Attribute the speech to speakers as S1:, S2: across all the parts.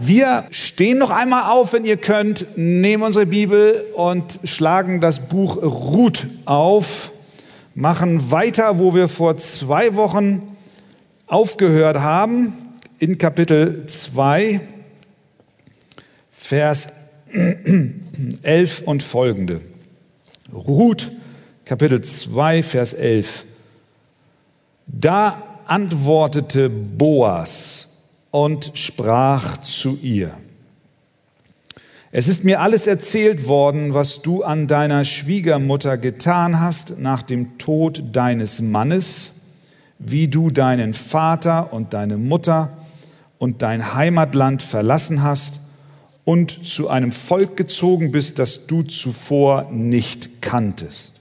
S1: Wir stehen noch einmal auf, wenn ihr könnt, nehmen unsere Bibel und schlagen das Buch Ruth auf, machen weiter, wo wir vor zwei Wochen aufgehört haben, in Kapitel 2, Vers 11 und folgende. Ruth, Kapitel 2, Vers 11. Da antwortete Boas, und sprach zu ihr. Es ist mir alles erzählt worden, was du an deiner Schwiegermutter getan hast nach dem Tod deines Mannes, wie du deinen Vater und deine Mutter und dein Heimatland verlassen hast und zu einem Volk gezogen bist, das du zuvor nicht kanntest.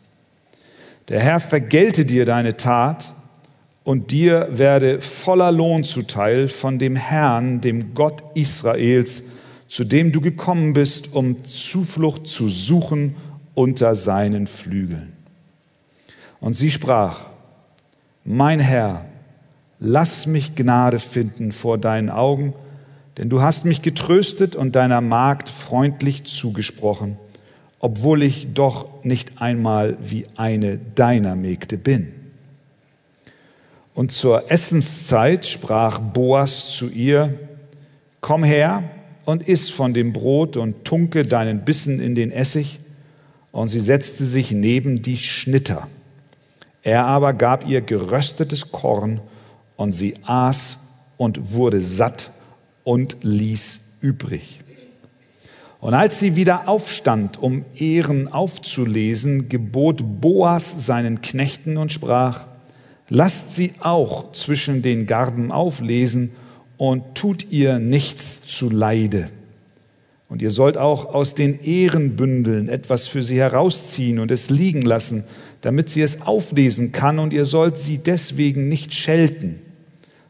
S1: Der Herr vergelte dir deine Tat und dir werde voller Lohn zuteil von dem Herrn, dem Gott Israels, zu dem du gekommen bist, um Zuflucht zu suchen unter seinen Flügeln. Und sie sprach, mein Herr, lass mich Gnade finden vor deinen Augen, denn du hast mich getröstet und deiner Magd freundlich zugesprochen, obwohl ich doch nicht einmal wie eine deiner Mägde bin. Und zur Essenszeit sprach Boas zu ihr, Komm her und iss von dem Brot und tunke deinen Bissen in den Essig. Und sie setzte sich neben die Schnitter. Er aber gab ihr geröstetes Korn, und sie aß und wurde satt und ließ übrig. Und als sie wieder aufstand, um Ehren aufzulesen, gebot Boas seinen Knechten und sprach, Lasst sie auch zwischen den Garben auflesen und tut ihr nichts zu Leide. Und ihr sollt auch aus den Ehrenbündeln etwas für sie herausziehen und es liegen lassen, damit sie es auflesen kann, und ihr sollt sie deswegen nicht schelten.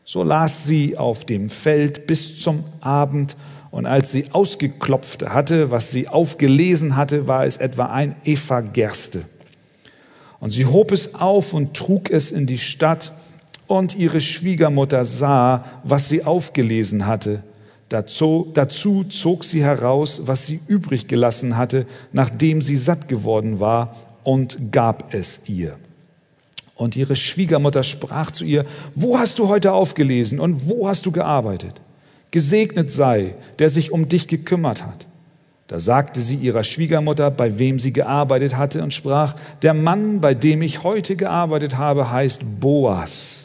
S1: So las sie auf dem Feld bis zum Abend, und als sie ausgeklopft hatte, was sie aufgelesen hatte, war es etwa ein Eva Gerste. Und sie hob es auf und trug es in die Stadt, und ihre Schwiegermutter sah, was sie aufgelesen hatte. Dazu, dazu zog sie heraus, was sie übrig gelassen hatte, nachdem sie satt geworden war, und gab es ihr. Und ihre Schwiegermutter sprach zu ihr, wo hast du heute aufgelesen und wo hast du gearbeitet? Gesegnet sei, der sich um dich gekümmert hat. Da sagte sie ihrer Schwiegermutter, bei wem sie gearbeitet hatte, und sprach, der Mann, bei dem ich heute gearbeitet habe, heißt Boas.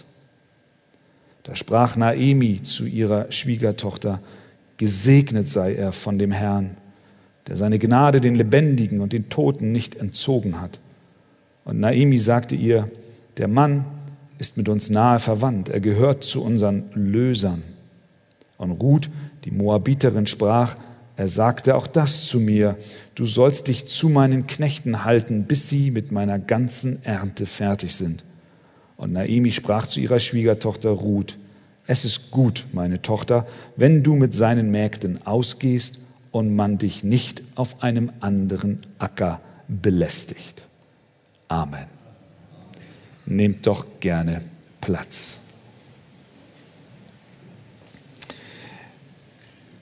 S1: Da sprach Naemi zu ihrer Schwiegertochter, gesegnet sei er von dem Herrn, der seine Gnade den Lebendigen und den Toten nicht entzogen hat. Und Naemi sagte ihr, der Mann ist mit uns nahe verwandt, er gehört zu unseren Lösern. Und Ruth, die Moabiterin, sprach, er sagte auch das zu mir, du sollst dich zu meinen Knechten halten, bis sie mit meiner ganzen Ernte fertig sind. Und Naemi sprach zu ihrer Schwiegertochter Ruth, es ist gut, meine Tochter, wenn du mit seinen Mägden ausgehst und man dich nicht auf einem anderen Acker belästigt. Amen. Nehmt doch gerne Platz.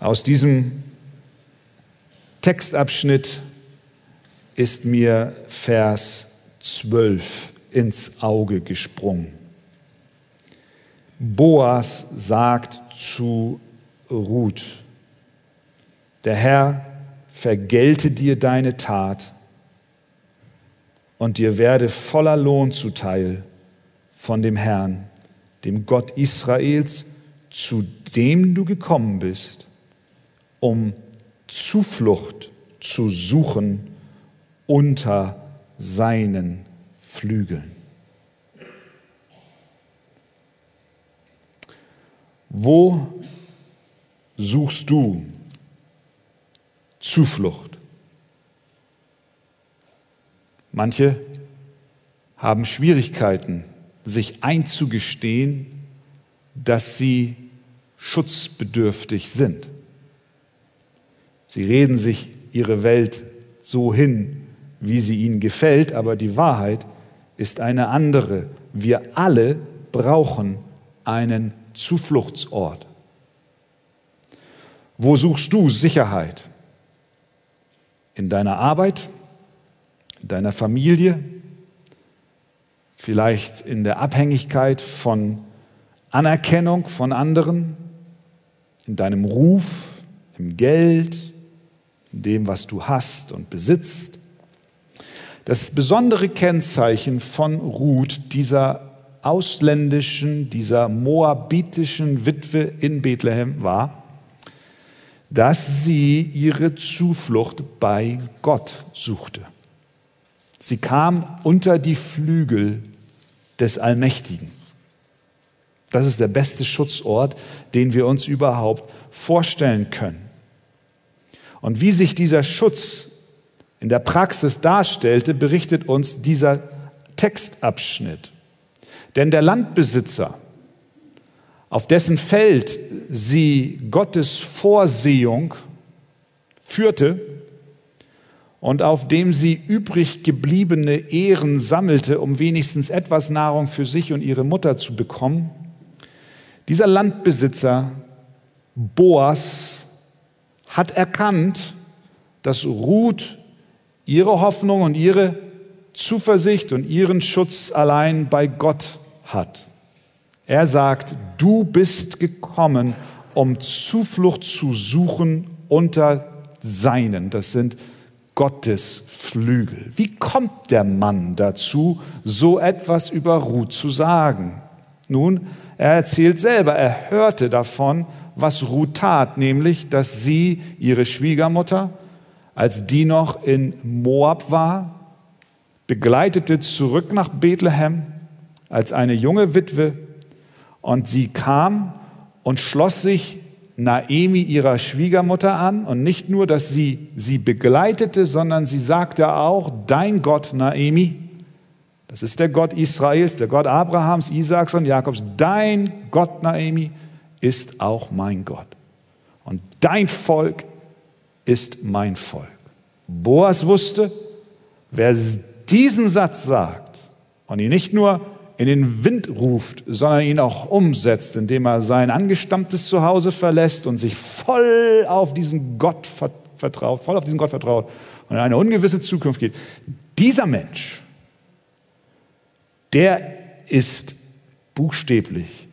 S1: Aus diesem Textabschnitt ist mir Vers 12 ins Auge gesprungen. Boas sagt zu Ruth, der Herr vergelte dir deine Tat und dir werde voller Lohn zuteil von dem Herrn, dem Gott Israels, zu dem du gekommen bist, um Zuflucht zu suchen unter seinen Flügeln. Wo suchst du Zuflucht? Manche haben Schwierigkeiten, sich einzugestehen, dass sie schutzbedürftig sind. Sie reden sich ihre Welt so hin, wie sie ihnen gefällt, aber die Wahrheit ist eine andere. Wir alle brauchen einen Zufluchtsort. Wo suchst du Sicherheit? In deiner Arbeit, in deiner Familie, vielleicht in der Abhängigkeit von Anerkennung von anderen, in deinem Ruf, im Geld, dem, was du hast und besitzt. Das besondere Kennzeichen von Ruth, dieser ausländischen, dieser moabitischen Witwe in Bethlehem war, dass sie ihre Zuflucht bei Gott suchte. Sie kam unter die Flügel des Allmächtigen. Das ist der beste Schutzort, den wir uns überhaupt vorstellen können. Und wie sich dieser Schutz in der Praxis darstellte, berichtet uns dieser Textabschnitt. Denn der Landbesitzer, auf dessen Feld sie Gottes Vorsehung führte und auf dem sie übrig gebliebene Ehren sammelte, um wenigstens etwas Nahrung für sich und ihre Mutter zu bekommen, dieser Landbesitzer Boas hat erkannt, dass Ruth ihre Hoffnung und ihre Zuversicht und ihren Schutz allein bei Gott hat. Er sagt, du bist gekommen, um Zuflucht zu suchen unter seinen. Das sind Gottes Flügel. Wie kommt der Mann dazu, so etwas über Ruth zu sagen? Nun, er erzählt selber, er hörte davon, was Ruth tat, nämlich, dass sie ihre Schwiegermutter, als die noch in Moab war, begleitete zurück nach Bethlehem als eine junge Witwe. Und sie kam und schloss sich Naemi ihrer Schwiegermutter an. Und nicht nur, dass sie sie begleitete, sondern sie sagte auch, dein Gott Naemi, das ist der Gott Israels, der Gott Abrahams, Isaaks und Jakobs, dein Gott Naemi ist auch mein Gott. Und dein Volk ist mein Volk. Boas wusste, wer diesen Satz sagt und ihn nicht nur in den Wind ruft, sondern ihn auch umsetzt, indem er sein angestammtes Zuhause verlässt und sich voll auf diesen Gott vertraut, voll auf diesen Gott vertraut und in eine ungewisse Zukunft geht. Dieser Mensch, der ist buchstäblich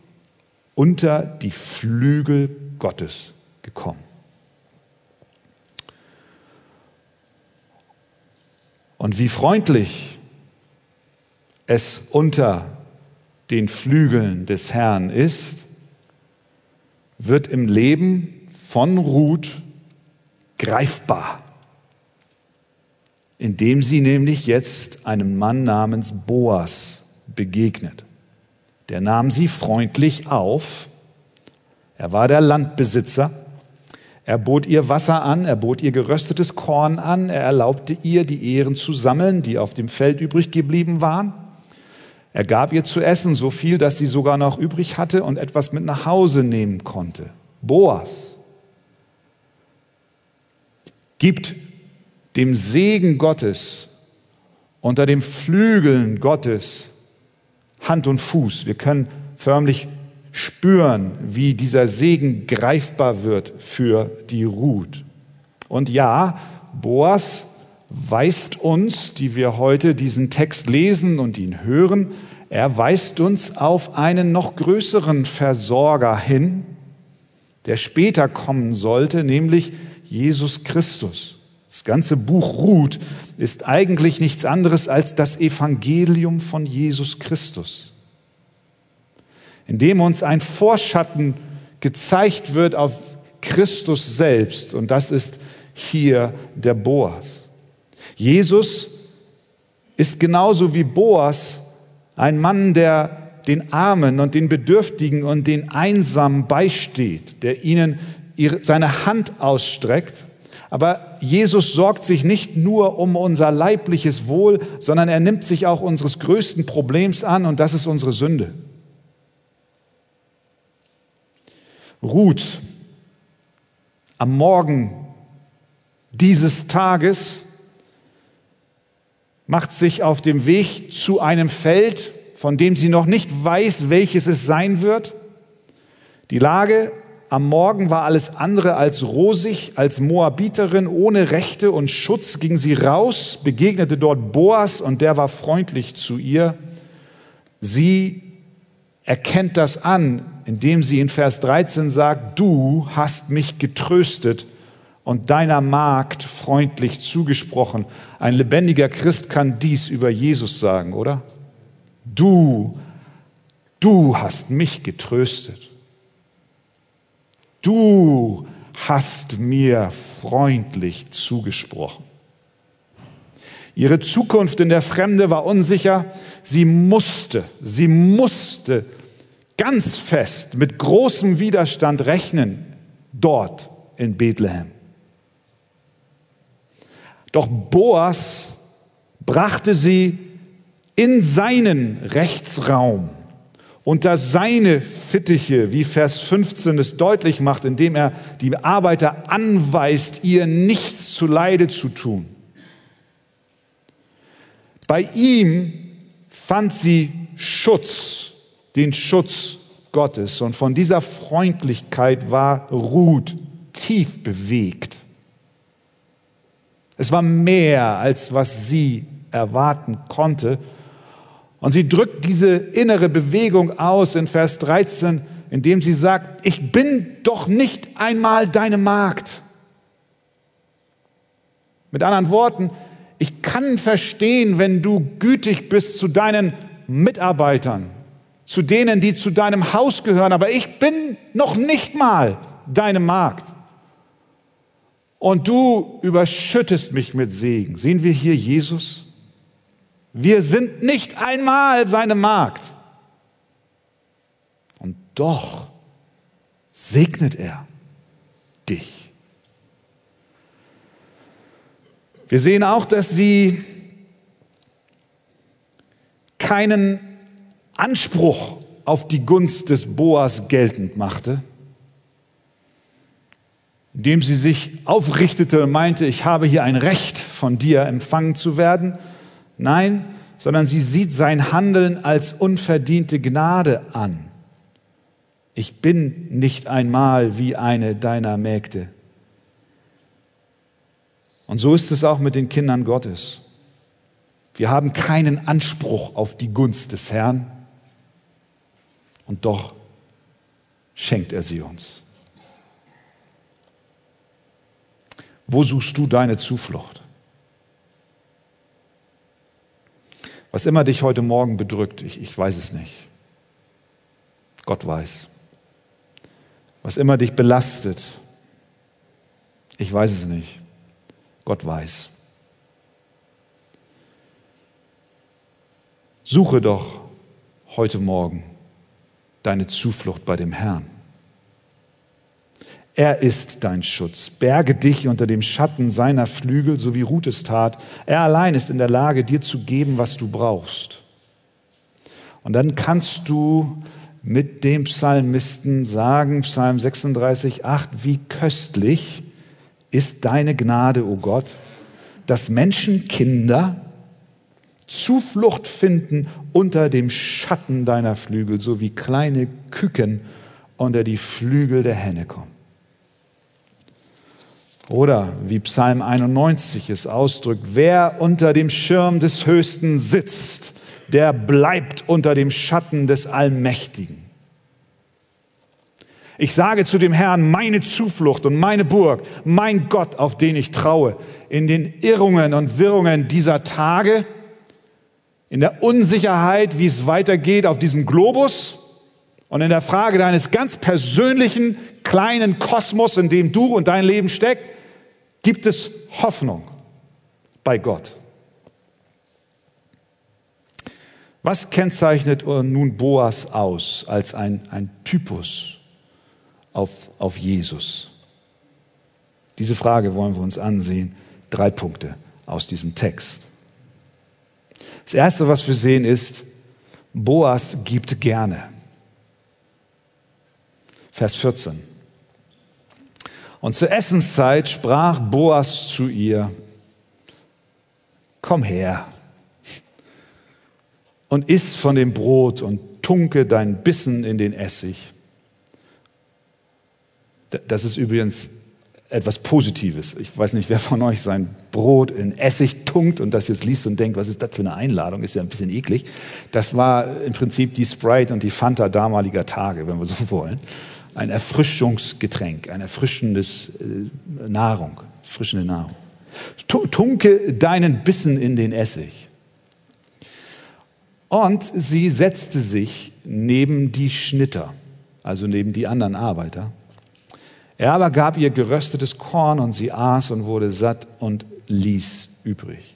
S1: unter die Flügel Gottes gekommen. Und wie freundlich es unter den Flügeln des Herrn ist, wird im Leben von Ruth greifbar, indem sie nämlich jetzt einem Mann namens Boas begegnet. Der nahm sie freundlich auf. Er war der Landbesitzer. Er bot ihr Wasser an, er bot ihr geröstetes Korn an, er erlaubte ihr, die Ehren zu sammeln, die auf dem Feld übrig geblieben waren. Er gab ihr zu essen so viel, dass sie sogar noch übrig hatte und etwas mit nach Hause nehmen konnte. Boas gibt dem Segen Gottes unter den Flügeln Gottes Hand und Fuß. Wir können förmlich spüren, wie dieser Segen greifbar wird für die Ruth. Und ja, Boas weist uns, die wir heute diesen Text lesen und ihn hören, er weist uns auf einen noch größeren Versorger hin, der später kommen sollte, nämlich Jesus Christus. Das ganze Buch Ruth ist eigentlich nichts anderes als das Evangelium von Jesus Christus, in dem uns ein Vorschatten gezeigt wird auf Christus selbst. Und das ist hier der Boas. Jesus ist genauso wie Boas ein Mann, der den Armen und den Bedürftigen und den Einsamen beisteht, der ihnen seine Hand ausstreckt. Aber Jesus sorgt sich nicht nur um unser leibliches Wohl, sondern er nimmt sich auch unseres größten Problems an und das ist unsere Sünde. Ruth am Morgen dieses Tages macht sich auf dem Weg zu einem Feld, von dem sie noch nicht weiß, welches es sein wird. Die Lage am Morgen war alles andere als rosig, als Moabiterin ohne Rechte und Schutz ging sie raus, begegnete dort Boas und der war freundlich zu ihr. Sie erkennt das an, indem sie in Vers 13 sagt, du hast mich getröstet und deiner Magd freundlich zugesprochen. Ein lebendiger Christ kann dies über Jesus sagen, oder? Du, du hast mich getröstet. Du hast mir freundlich zugesprochen. Ihre Zukunft in der Fremde war unsicher. Sie musste, sie musste ganz fest mit großem Widerstand rechnen dort in Bethlehem. Doch Boas brachte sie in seinen Rechtsraum unter seine Fittiche, wie Vers 15 es deutlich macht, indem er die Arbeiter anweist, ihr nichts zu Leide zu tun. Bei ihm fand sie Schutz, den Schutz Gottes. Und von dieser Freundlichkeit war Ruth tief bewegt. Es war mehr, als was sie erwarten konnte. Und sie drückt diese innere Bewegung aus in Vers 13, indem sie sagt, ich bin doch nicht einmal deine Magd. Mit anderen Worten, ich kann verstehen, wenn du gütig bist zu deinen Mitarbeitern, zu denen, die zu deinem Haus gehören, aber ich bin noch nicht mal deine Magd. Und du überschüttest mich mit Segen. Sehen wir hier Jesus? Wir sind nicht einmal seine Magd. Und doch segnet er dich. Wir sehen auch, dass sie keinen Anspruch auf die Gunst des Boas geltend machte, indem sie sich aufrichtete und meinte, ich habe hier ein Recht von dir empfangen zu werden, Nein, sondern sie sieht sein Handeln als unverdiente Gnade an. Ich bin nicht einmal wie eine deiner Mägde. Und so ist es auch mit den Kindern Gottes. Wir haben keinen Anspruch auf die Gunst des Herrn und doch schenkt er sie uns. Wo suchst du deine Zuflucht? Was immer dich heute Morgen bedrückt, ich, ich weiß es nicht. Gott weiß. Was immer dich belastet, ich weiß es nicht. Gott weiß. Suche doch heute Morgen deine Zuflucht bei dem Herrn. Er ist dein Schutz. Berge dich unter dem Schatten seiner Flügel, so wie Ruth es tat. Er allein ist in der Lage, dir zu geben, was du brauchst. Und dann kannst du mit dem Psalmisten sagen, Psalm 36, 8, wie köstlich ist deine Gnade, o oh Gott, dass Menschenkinder Zuflucht finden unter dem Schatten deiner Flügel, so wie kleine Küken unter die Flügel der Henne kommen. Oder wie Psalm 91 es ausdrückt, wer unter dem Schirm des Höchsten sitzt, der bleibt unter dem Schatten des Allmächtigen. Ich sage zu dem Herrn, meine Zuflucht und meine Burg, mein Gott, auf den ich traue, in den Irrungen und Wirrungen dieser Tage, in der Unsicherheit, wie es weitergeht auf diesem Globus und in der Frage deines ganz persönlichen kleinen Kosmos, in dem du und dein Leben steckt, gibt es Hoffnung bei Gott. Was kennzeichnet nun Boas aus als ein, ein Typus auf, auf Jesus? Diese Frage wollen wir uns ansehen. Drei Punkte aus diesem Text. Das Erste, was wir sehen, ist, Boas gibt gerne. Vers 14. Und zur Essenszeit sprach Boas zu ihr, komm her und iss von dem Brot und tunke dein Bissen in den Essig. Das ist übrigens etwas Positives. Ich weiß nicht, wer von euch sein Brot in Essig tunkt und das jetzt liest und denkt, was ist das für eine Einladung? Ist ja ein bisschen eklig. Das war im Prinzip die Sprite und die Fanta damaliger Tage, wenn wir so wollen. Ein Erfrischungsgetränk, ein erfrischendes äh, Nahrung, frischende Nahrung. Tunke deinen Bissen in den Essig. Und sie setzte sich neben die Schnitter, also neben die anderen Arbeiter er aber gab ihr geröstetes Korn und sie aß und wurde satt und ließ übrig.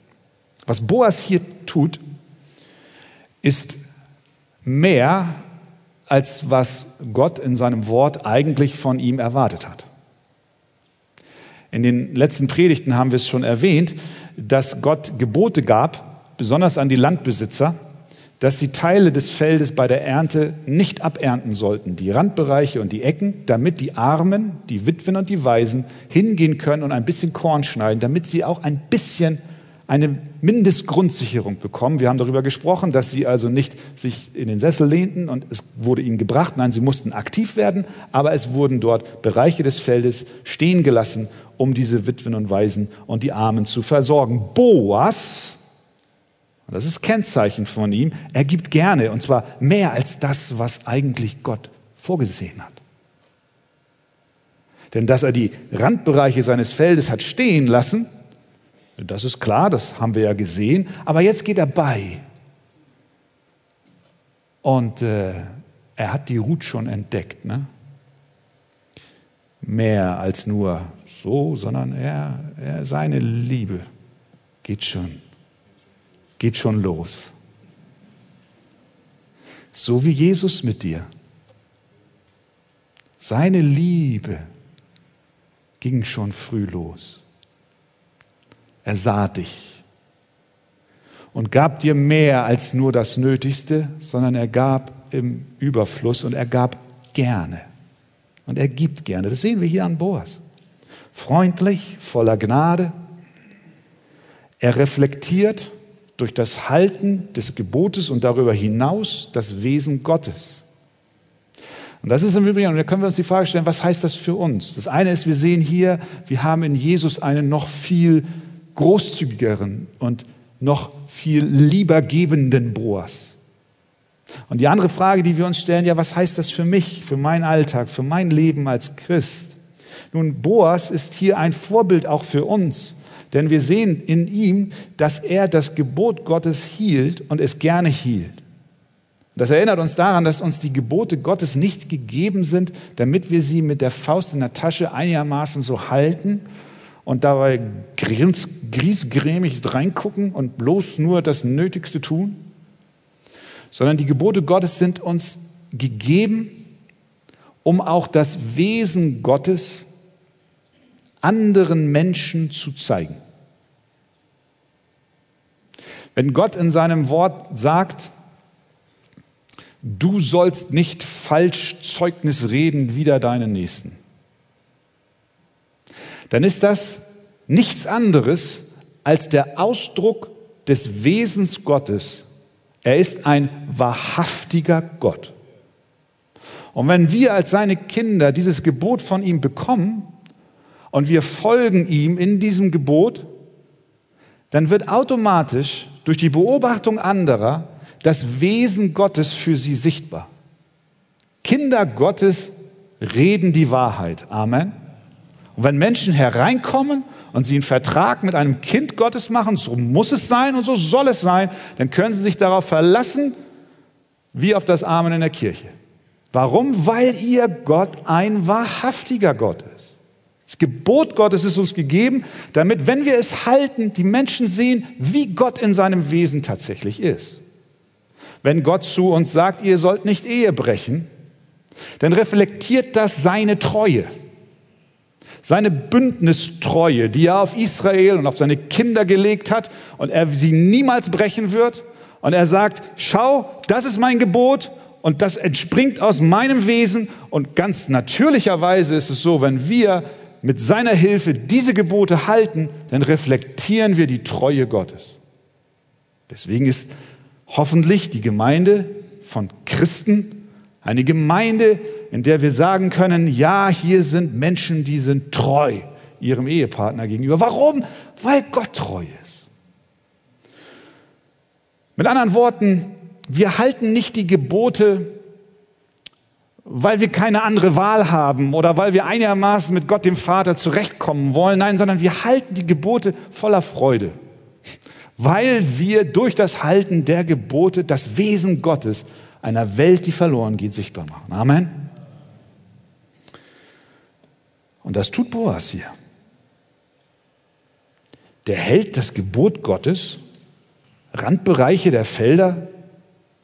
S1: Was Boas hier tut, ist mehr, als was Gott in seinem Wort eigentlich von ihm erwartet hat. In den letzten Predigten haben wir es schon erwähnt, dass Gott Gebote gab, besonders an die Landbesitzer, dass sie Teile des Feldes bei der Ernte nicht abernten sollten, die Randbereiche und die Ecken, damit die Armen, die Witwen und die Waisen hingehen können und ein bisschen Korn schneiden, damit sie auch ein bisschen eine Mindestgrundsicherung bekommen. Wir haben darüber gesprochen, dass sie also nicht sich in den Sessel lehnten und es wurde ihnen gebracht. Nein, sie mussten aktiv werden, aber es wurden dort Bereiche des Feldes stehen gelassen, um diese Witwen und Waisen und die Armen zu versorgen. Boas, das ist Kennzeichen von ihm. Er gibt gerne, und zwar mehr als das, was eigentlich Gott vorgesehen hat. Denn dass er die Randbereiche seines Feldes hat stehen lassen, das ist klar, das haben wir ja gesehen. Aber jetzt geht er bei. Und äh, er hat die Ruth schon entdeckt. Ne? Mehr als nur so, sondern er, er, seine Liebe geht schon geht schon los. So wie Jesus mit dir. Seine Liebe ging schon früh los. Er sah dich und gab dir mehr als nur das Nötigste, sondern er gab im Überfluss und er gab gerne. Und er gibt gerne. Das sehen wir hier an Boas. Freundlich, voller Gnade. Er reflektiert durch das Halten des Gebotes und darüber hinaus das Wesen Gottes. Und das ist im Übrigen, und da können wir uns die Frage stellen, was heißt das für uns? Das eine ist, wir sehen hier, wir haben in Jesus einen noch viel großzügigeren und noch viel liebergebenden Boas. Und die andere Frage, die wir uns stellen, ja, was heißt das für mich, für meinen Alltag, für mein Leben als Christ? Nun, Boas ist hier ein Vorbild auch für uns. Denn wir sehen in ihm, dass er das Gebot Gottes hielt und es gerne hielt. Das erinnert uns daran, dass uns die Gebote Gottes nicht gegeben sind, damit wir sie mit der Faust in der Tasche einigermaßen so halten und dabei griesgrämig reingucken und bloß nur das Nötigste tun, sondern die Gebote Gottes sind uns gegeben, um auch das Wesen Gottes anderen Menschen zu zeigen. Wenn Gott in seinem Wort sagt, du sollst nicht falsch Zeugnis reden wider deinen Nächsten, dann ist das nichts anderes als der Ausdruck des Wesens Gottes. Er ist ein wahrhaftiger Gott. Und wenn wir als seine Kinder dieses Gebot von ihm bekommen und wir folgen ihm in diesem Gebot, dann wird automatisch durch die Beobachtung anderer das Wesen Gottes für sie sichtbar. Kinder Gottes reden die Wahrheit. Amen. Und wenn Menschen hereinkommen und sie einen Vertrag mit einem Kind Gottes machen, so muss es sein und so soll es sein, dann können sie sich darauf verlassen, wie auf das Amen in der Kirche. Warum? Weil ihr Gott ein wahrhaftiger Gott ist. Das Gebot Gottes ist uns gegeben, damit, wenn wir es halten, die Menschen sehen, wie Gott in seinem Wesen tatsächlich ist. Wenn Gott zu uns sagt, ihr sollt nicht Ehe brechen, dann reflektiert das seine Treue, seine Bündnistreue, die er auf Israel und auf seine Kinder gelegt hat und er sie niemals brechen wird. Und er sagt, schau, das ist mein Gebot und das entspringt aus meinem Wesen. Und ganz natürlicherweise ist es so, wenn wir mit seiner Hilfe diese Gebote halten, dann reflektieren wir die Treue Gottes. Deswegen ist hoffentlich die Gemeinde von Christen eine Gemeinde, in der wir sagen können, ja, hier sind Menschen, die sind treu ihrem Ehepartner gegenüber. Warum? Weil Gott treu ist. Mit anderen Worten, wir halten nicht die Gebote, weil wir keine andere Wahl haben oder weil wir einigermaßen mit Gott dem Vater zurechtkommen wollen. Nein, sondern wir halten die Gebote voller Freude, weil wir durch das Halten der Gebote das Wesen Gottes einer Welt, die verloren geht, sichtbar machen. Amen. Und das tut Boas hier. Der hält das Gebot Gottes, Randbereiche der Felder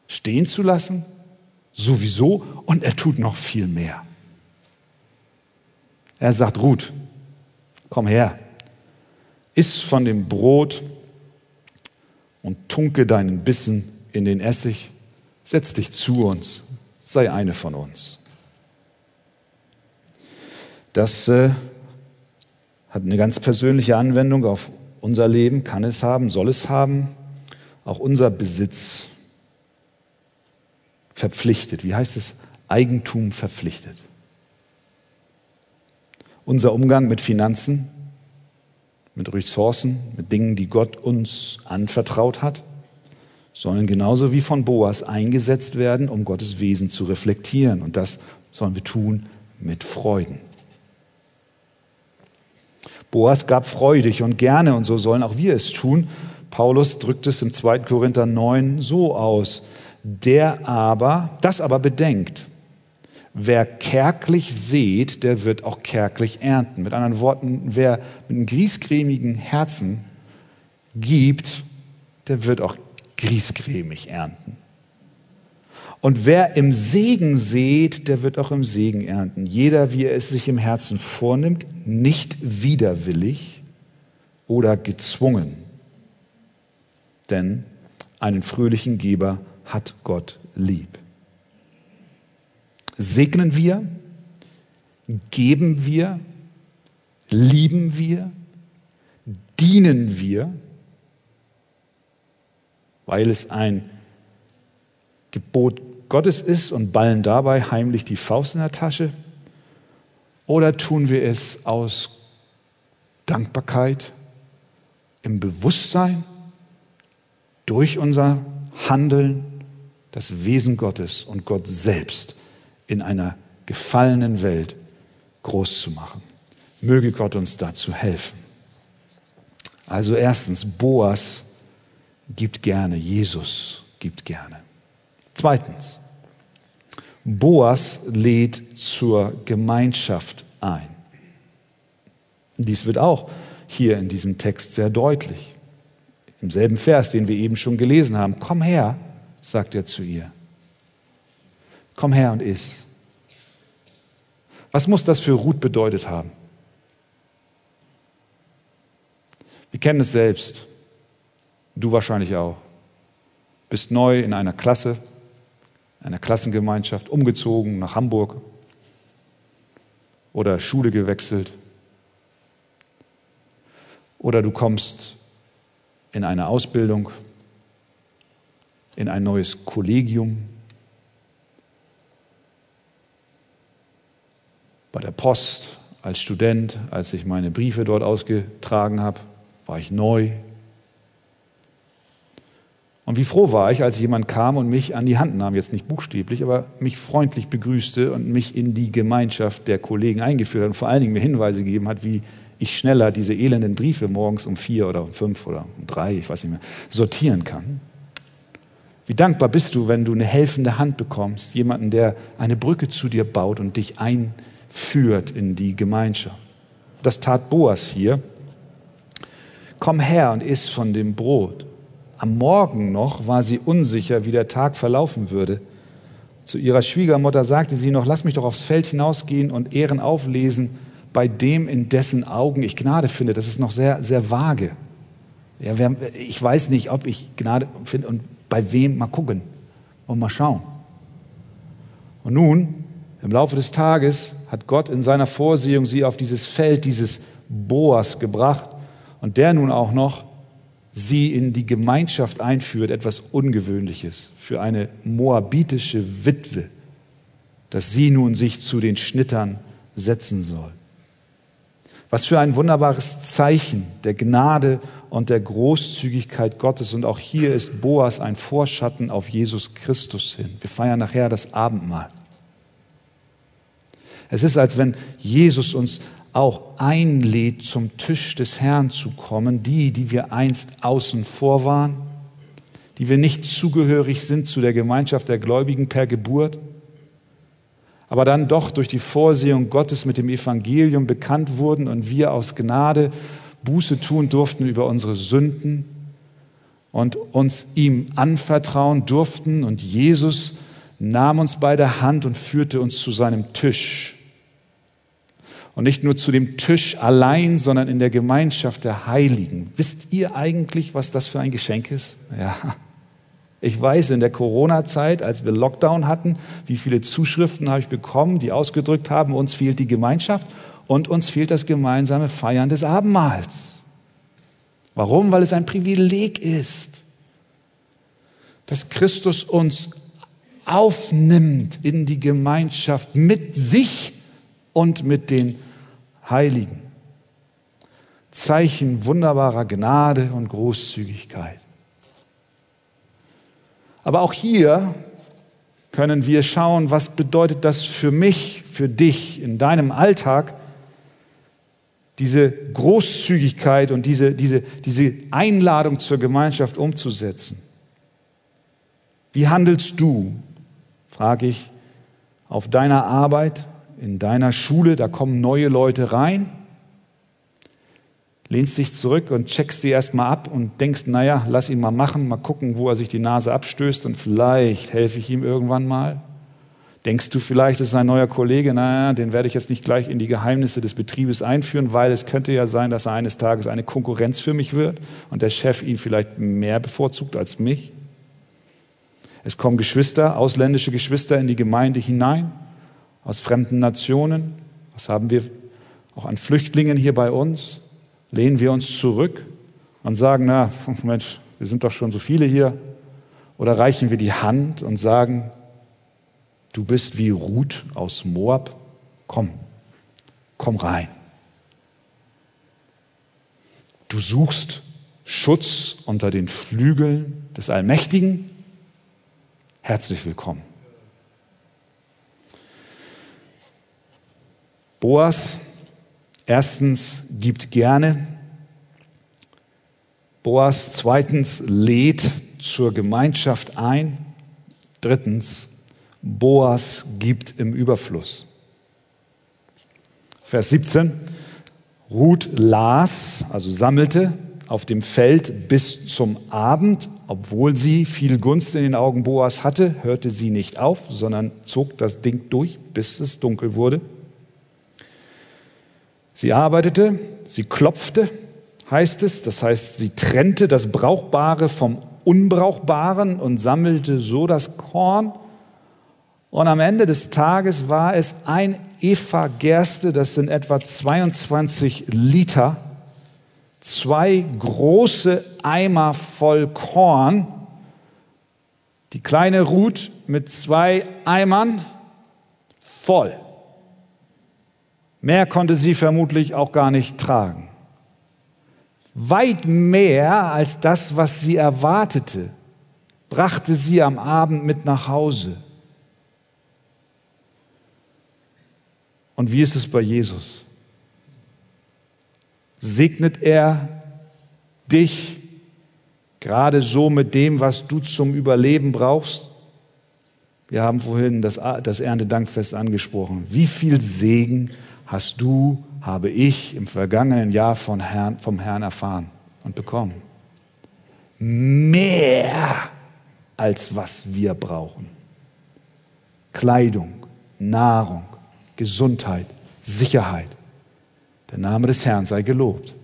S1: stehen zu lassen, sowieso, und er tut noch viel mehr. Er sagt, Ruth, komm her, iss von dem Brot und tunke deinen Bissen in den Essig, setz dich zu uns, sei eine von uns. Das äh, hat eine ganz persönliche Anwendung auf unser Leben, kann es haben, soll es haben. Auch unser Besitz verpflichtet. Wie heißt es? Eigentum verpflichtet. Unser Umgang mit Finanzen, mit Ressourcen, mit Dingen, die Gott uns anvertraut hat, sollen genauso wie von Boas eingesetzt werden, um Gottes Wesen zu reflektieren. Und das sollen wir tun mit Freuden. Boas gab freudig und gerne und so sollen auch wir es tun. Paulus drückt es im 2. Korinther 9 so aus der aber, das aber bedenkt, wer kärglich sät, der wird auch kärglich ernten. Mit anderen Worten, wer mit einem griesgrämigen Herzen gibt, der wird auch griesgrämig ernten. Und wer im Segen sät, der wird auch im Segen ernten. Jeder, wie er es sich im Herzen vornimmt, nicht widerwillig oder gezwungen. Denn einen fröhlichen Geber hat Gott lieb. Segnen wir, geben wir, lieben wir, dienen wir, weil es ein Gebot Gottes ist und ballen dabei heimlich die Faust in der Tasche? Oder tun wir es aus Dankbarkeit, im Bewusstsein, durch unser Handeln das Wesen Gottes und Gott selbst in einer gefallenen Welt groß zu machen. Möge Gott uns dazu helfen. Also erstens, Boas gibt gerne, Jesus gibt gerne. Zweitens, Boas lädt zur Gemeinschaft ein. Dies wird auch hier in diesem Text sehr deutlich. Im selben Vers, den wir eben schon gelesen haben. Komm her, sagt er zu ihr. Komm her und iss. Was muss das für Ruth bedeutet haben? Wir kennen es selbst. Du wahrscheinlich auch. Bist neu in einer Klasse, einer Klassengemeinschaft, umgezogen nach Hamburg oder Schule gewechselt. Oder du kommst in eine Ausbildung in ein neues Kollegium. Bei der Post als Student, als ich meine Briefe dort ausgetragen habe, war ich neu. Und wie froh war ich, als jemand kam und mich an die Hand nahm, jetzt nicht buchstäblich, aber mich freundlich begrüßte und mich in die Gemeinschaft der Kollegen eingeführt hat und vor allen Dingen mir Hinweise gegeben hat, wie ich schneller diese elenden Briefe morgens um vier oder um fünf oder um drei, ich weiß nicht mehr, sortieren kann. Wie dankbar bist du, wenn du eine helfende Hand bekommst, jemanden, der eine Brücke zu dir baut und dich einführt in die Gemeinschaft. Das tat Boas hier. Komm her und iss von dem Brot. Am Morgen noch war sie unsicher, wie der Tag verlaufen würde. Zu ihrer Schwiegermutter sagte sie noch, lass mich doch aufs Feld hinausgehen und Ehren auflesen bei dem, in dessen Augen ich Gnade finde. Das ist noch sehr, sehr vage. Ja, ich weiß nicht, ob ich Gnade finde und bei wem mal gucken und mal schauen. Und nun, im Laufe des Tages, hat Gott in seiner Vorsehung sie auf dieses Feld dieses Boas gebracht und der nun auch noch sie in die Gemeinschaft einführt, etwas Ungewöhnliches für eine moabitische Witwe. dass sie nun sich zu den Schnittern setzen soll. Was für ein wunderbares Zeichen der Gnade und der Großzügigkeit Gottes. Und auch hier ist Boas ein Vorschatten auf Jesus Christus hin. Wir feiern nachher das Abendmahl. Es ist, als wenn Jesus uns auch einlädt, zum Tisch des Herrn zu kommen, die, die wir einst außen vor waren, die wir nicht zugehörig sind zu der Gemeinschaft der Gläubigen per Geburt, aber dann doch durch die Vorsehung Gottes mit dem Evangelium bekannt wurden und wir aus Gnade Buße tun durften über unsere Sünden und uns ihm anvertrauen durften. Und Jesus nahm uns bei der Hand und führte uns zu seinem Tisch. Und nicht nur zu dem Tisch allein, sondern in der Gemeinschaft der Heiligen. Wisst ihr eigentlich, was das für ein Geschenk ist? Ja. Ich weiß, in der Corona-Zeit, als wir Lockdown hatten, wie viele Zuschriften habe ich bekommen, die ausgedrückt haben, uns fehlt die Gemeinschaft und uns fehlt das gemeinsame Feiern des Abendmahls. Warum? Weil es ein Privileg ist, dass Christus uns aufnimmt in die Gemeinschaft mit sich und mit den Heiligen. Zeichen wunderbarer Gnade und Großzügigkeit. Aber auch hier können wir schauen, was bedeutet das für mich, für dich in deinem Alltag, diese Großzügigkeit und diese, diese, diese Einladung zur Gemeinschaft umzusetzen. Wie handelst du, frage ich, auf deiner Arbeit, in deiner Schule, da kommen neue Leute rein lehnst dich zurück und checkst sie erstmal ab und denkst, naja, lass ihn mal machen, mal gucken, wo er sich die Nase abstößt und vielleicht helfe ich ihm irgendwann mal. Denkst du vielleicht, es ist ein neuer Kollege, naja, den werde ich jetzt nicht gleich in die Geheimnisse des Betriebes einführen, weil es könnte ja sein, dass er eines Tages eine Konkurrenz für mich wird und der Chef ihn vielleicht mehr bevorzugt als mich. Es kommen Geschwister, ausländische Geschwister in die Gemeinde hinein, aus fremden Nationen. Was haben wir auch an Flüchtlingen hier bei uns? Lehnen wir uns zurück und sagen, na, Mensch, wir sind doch schon so viele hier? Oder reichen wir die Hand und sagen, du bist wie Ruth aus Moab, komm, komm rein. Du suchst Schutz unter den Flügeln des Allmächtigen. Herzlich willkommen. Boas Erstens gibt gerne. Boas zweitens lädt zur Gemeinschaft ein. Drittens, Boas gibt im Überfluss. Vers 17. Ruth las, also sammelte auf dem Feld bis zum Abend, obwohl sie viel Gunst in den Augen Boas hatte, hörte sie nicht auf, sondern zog das Ding durch, bis es dunkel wurde. Sie arbeitete, sie klopfte, heißt es, das heißt, sie trennte das Brauchbare vom Unbrauchbaren und sammelte so das Korn. Und am Ende des Tages war es ein Eva Gerste, das sind etwa 22 Liter, zwei große Eimer voll Korn, die kleine Ruth mit zwei Eimern voll. Mehr konnte sie vermutlich auch gar nicht tragen. Weit mehr als das, was sie erwartete, brachte sie am Abend mit nach Hause. Und wie ist es bei Jesus? Segnet er dich gerade so mit dem, was du zum Überleben brauchst? Wir haben vorhin das, Erntedankfest angesprochen. Wie viel Segen hast du, habe ich im vergangenen Jahr von Herrn, vom Herrn erfahren und bekommen. Mehr als was wir brauchen. Kleidung, Nahrung, Gesundheit, Sicherheit. Der Name des Herrn sei gelobt.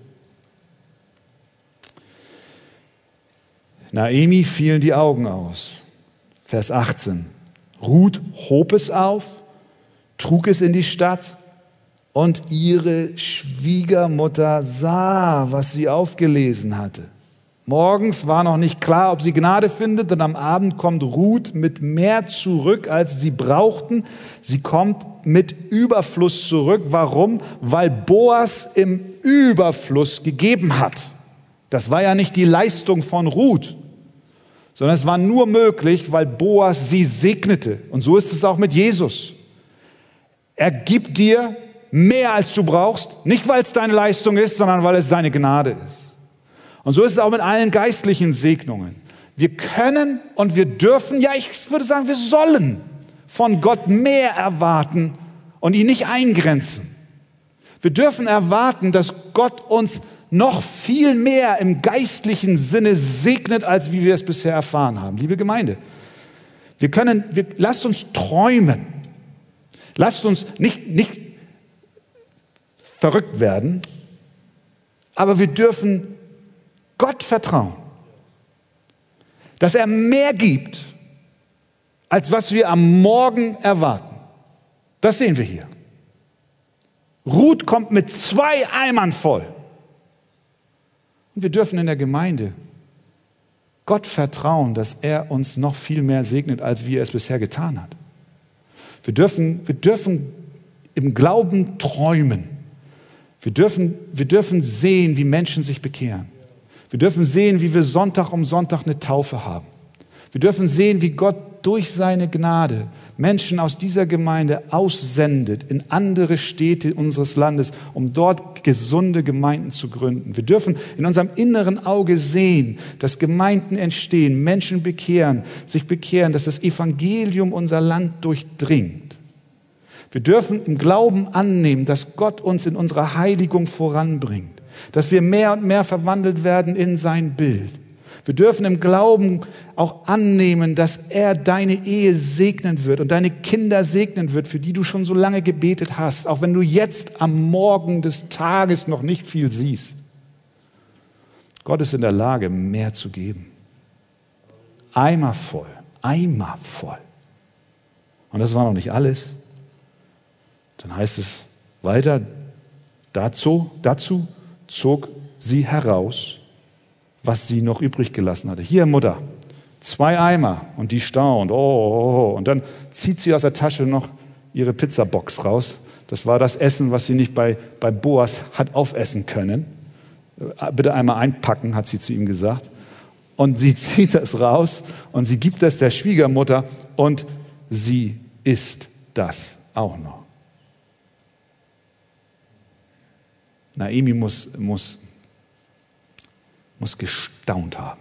S1: Naemi fielen die Augen aus. Vers 18. Ruth hob es auf, trug es in die Stadt und ihre Schwiegermutter sah, was sie aufgelesen hatte. Morgens war noch nicht klar, ob sie Gnade findet, und am Abend kommt Ruth mit mehr zurück, als sie brauchten. Sie kommt mit Überfluss zurück. Warum? Weil Boas im Überfluss gegeben hat. Das war ja nicht die Leistung von Ruth, sondern es war nur möglich, weil Boas sie segnete. Und so ist es auch mit Jesus. Er gibt dir mehr, als du brauchst, nicht weil es deine Leistung ist, sondern weil es seine Gnade ist. Und so ist es auch mit allen geistlichen Segnungen. Wir können und wir dürfen, ja, ich würde sagen, wir sollen von Gott mehr erwarten und ihn nicht eingrenzen. Wir dürfen erwarten, dass Gott uns noch viel mehr im geistlichen Sinne segnet, als wie wir es bisher erfahren haben. Liebe Gemeinde, wir können, wir, lasst uns träumen. Lasst uns nicht, nicht verrückt werden, aber wir dürfen Gott vertrauen, dass er mehr gibt, als was wir am Morgen erwarten. Das sehen wir hier. Ruth kommt mit zwei Eimern voll. Und wir dürfen in der Gemeinde Gott vertrauen, dass er uns noch viel mehr segnet, als wie er es bisher getan hat. Wir dürfen, wir dürfen im Glauben träumen. Wir dürfen, wir dürfen sehen, wie Menschen sich bekehren. Wir dürfen sehen, wie wir Sonntag um Sonntag eine Taufe haben. Wir dürfen sehen, wie Gott durch seine Gnade Menschen aus dieser Gemeinde aussendet in andere Städte unseres Landes, um dort gesunde Gemeinden zu gründen. Wir dürfen in unserem inneren Auge sehen, dass Gemeinden entstehen, Menschen bekehren, sich bekehren, dass das Evangelium unser Land durchdringt. Wir dürfen im Glauben annehmen, dass Gott uns in unserer Heiligung voranbringt dass wir mehr und mehr verwandelt werden in sein Bild. Wir dürfen im Glauben auch annehmen, dass er deine Ehe segnen wird und deine Kinder segnen wird, für die du schon so lange gebetet hast, auch wenn du jetzt am Morgen des Tages noch nicht viel siehst. Gott ist in der Lage, mehr zu geben. Eimer voll, Eimer voll. Und das war noch nicht alles. Dann heißt es weiter dazu, dazu zog sie heraus, was sie noch übrig gelassen hatte. Hier, Mutter, zwei Eimer und die staunt. Oh, oh, oh. Und dann zieht sie aus der Tasche noch ihre Pizzabox raus. Das war das Essen, was sie nicht bei, bei Boas hat aufessen können. Bitte einmal einpacken, hat sie zu ihm gesagt. Und sie zieht das raus und sie gibt das der Schwiegermutter und sie isst das auch noch. Naomi muss, muss, muss gestaunt haben.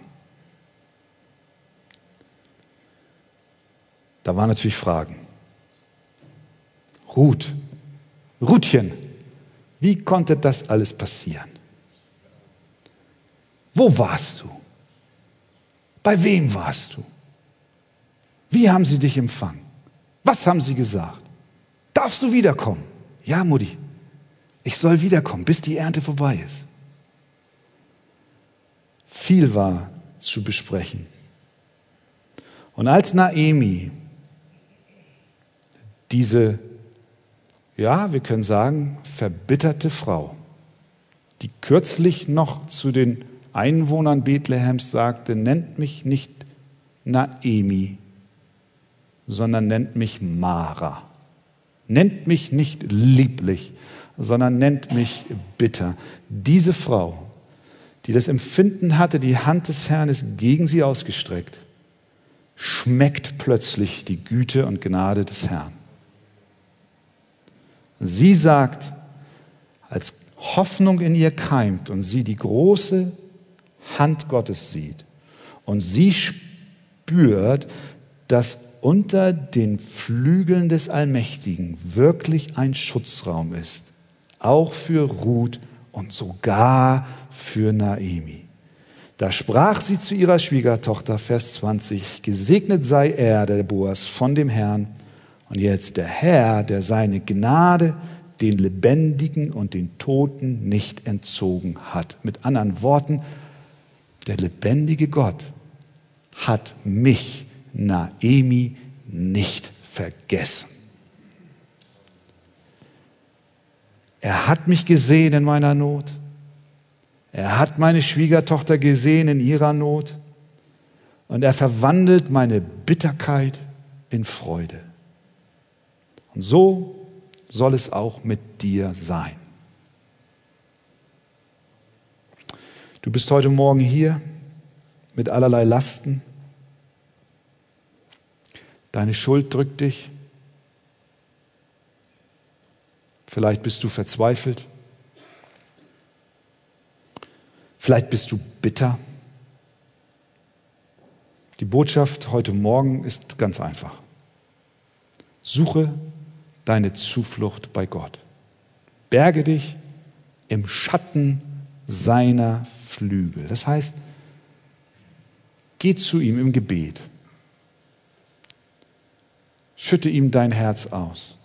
S1: Da waren natürlich Fragen. Ruth, Ruthchen, wie konnte das alles passieren? Wo warst du? Bei wem warst du? Wie haben sie dich empfangen? Was haben sie gesagt? Darfst du wiederkommen? Ja, Mutti. Ich soll wiederkommen, bis die Ernte vorbei ist. Viel war zu besprechen. Und als Naemi diese, ja, wir können sagen, verbitterte Frau, die kürzlich noch zu den Einwohnern Bethlehems sagte, nennt mich nicht Naemi, sondern nennt mich Mara. Nennt mich nicht lieblich, sondern nennt mich bitter. Diese Frau, die das Empfinden hatte, die Hand des Herrn ist gegen sie ausgestreckt, schmeckt plötzlich die Güte und Gnade des Herrn. Sie sagt, als Hoffnung in ihr keimt und sie die große Hand Gottes sieht und sie spürt, dass unter den Flügeln des Allmächtigen wirklich ein Schutzraum ist, auch für Ruth und sogar für Naemi. Da sprach sie zu ihrer Schwiegertochter, Vers 20, gesegnet sei er, der Boas, von dem Herrn. Und jetzt der Herr, der seine Gnade den Lebendigen und den Toten nicht entzogen hat. Mit anderen Worten, der lebendige Gott hat mich, Naemi, nicht vergessen. Er hat mich gesehen in meiner Not. Er hat meine Schwiegertochter gesehen in ihrer Not und er verwandelt meine Bitterkeit in Freude. Und so soll es auch mit dir sein. Du bist heute Morgen hier mit allerlei Lasten. Deine Schuld drückt dich. Vielleicht bist du verzweifelt. Vielleicht bist du bitter. Die Botschaft heute Morgen ist ganz einfach. Suche deine Zuflucht bei Gott. Berge dich im Schatten seiner Flügel. Das heißt, geh zu ihm im Gebet. Schütte ihm dein Herz aus.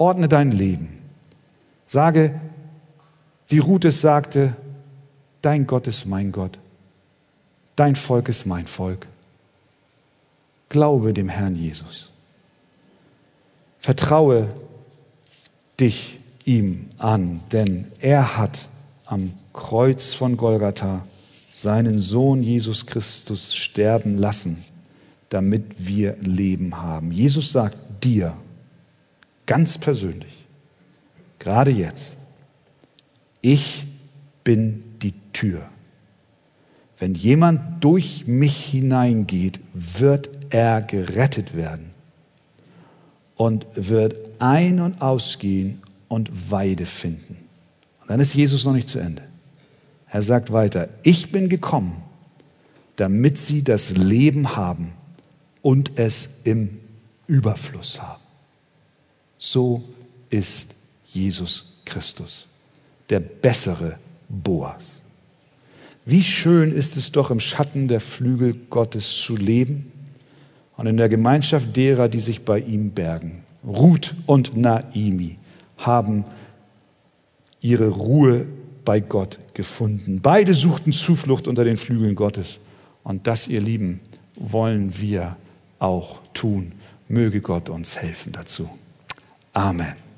S1: Ordne dein Leben. Sage, wie Ruth es sagte, dein Gott ist mein Gott. Dein Volk ist mein Volk. Glaube dem Herrn Jesus. Vertraue dich ihm an, denn er hat am Kreuz von Golgatha seinen Sohn Jesus Christus sterben lassen, damit wir Leben haben. Jesus sagt dir ganz persönlich, gerade jetzt, ich bin die Tür. Wenn jemand durch mich hineingeht, wird er gerettet werden und wird ein- und ausgehen und Weide finden. Und dann ist Jesus noch nicht zu Ende. Er sagt weiter, ich bin gekommen, damit sie das Leben haben und es im Überfluss haben. So ist Jesus Christus, der bessere Boas. Wie schön ist es doch im Schatten der Flügel Gottes zu leben und in der Gemeinschaft derer, die sich bei ihm bergen. Ruth und Naimi haben ihre Ruhe bei Gott gefunden. Beide suchten Zuflucht unter den Flügeln Gottes. Und das, ihr Lieben, wollen wir auch tun. Möge Gott uns helfen dazu. Amen.